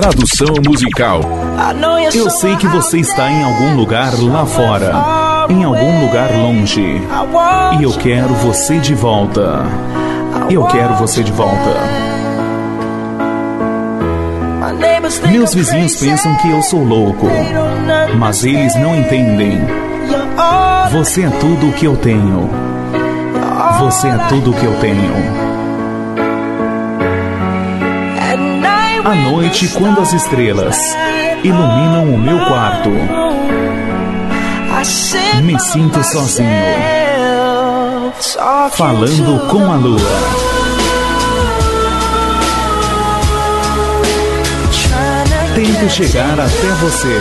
Tradução musical. Eu sei que você está em algum lugar lá fora, em algum lugar longe, e eu quero você de volta. Eu quero você de volta. Meus vizinhos pensam que eu sou louco, mas eles não entendem. Você é tudo o que eu tenho. Você é tudo o que eu tenho. À noite, quando as estrelas iluminam o meu quarto, me sinto sozinho, falando com a lua. Tento chegar até você.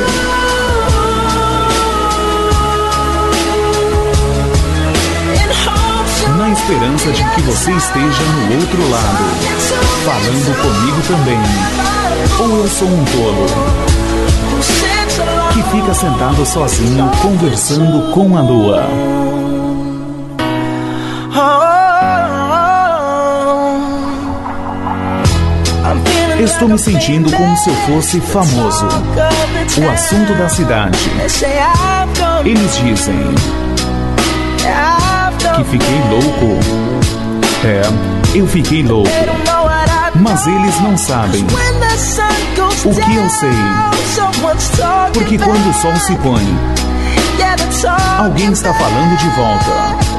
Na esperança de que você esteja no outro lado falando comigo também. Ou eu sou um tolo que fica sentado sozinho conversando com a lua. Estou me sentindo como se eu fosse famoso, o assunto da cidade. Eles dizem que fiquei louco. É, eu fiquei louco mas eles não sabem o que eu sei. Porque quando o sol se põe, alguém está falando de volta.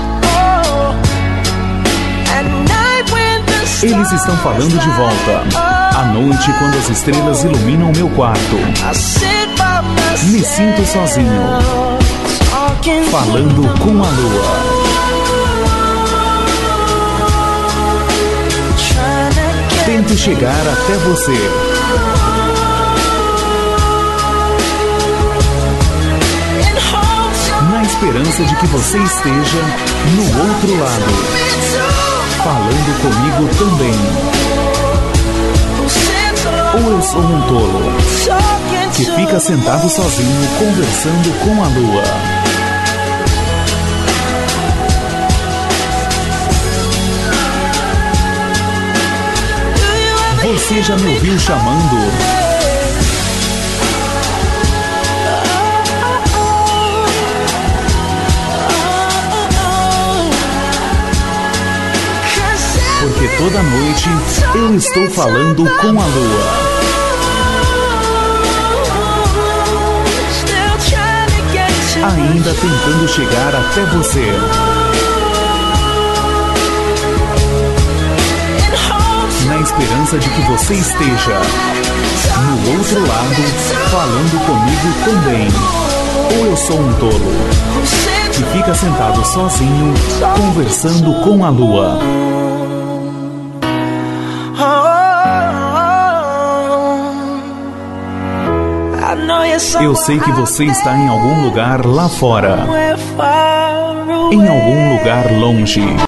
Eles estão falando de volta. À noite, quando as estrelas iluminam meu quarto, me sinto sozinho, falando com a lua. Chegar até você. Na esperança de que você esteja no outro lado, falando comigo também. Ou eu sou um tolo que fica sentado sozinho conversando com a lua. Você já me ouviu chamando? Porque toda noite eu estou falando com a lua. Ainda tentando chegar até você. De que você esteja no outro lado falando comigo também. Ou eu sou um tolo que fica sentado sozinho conversando com a lua. Eu sei que você está em algum lugar lá fora, em algum lugar longe.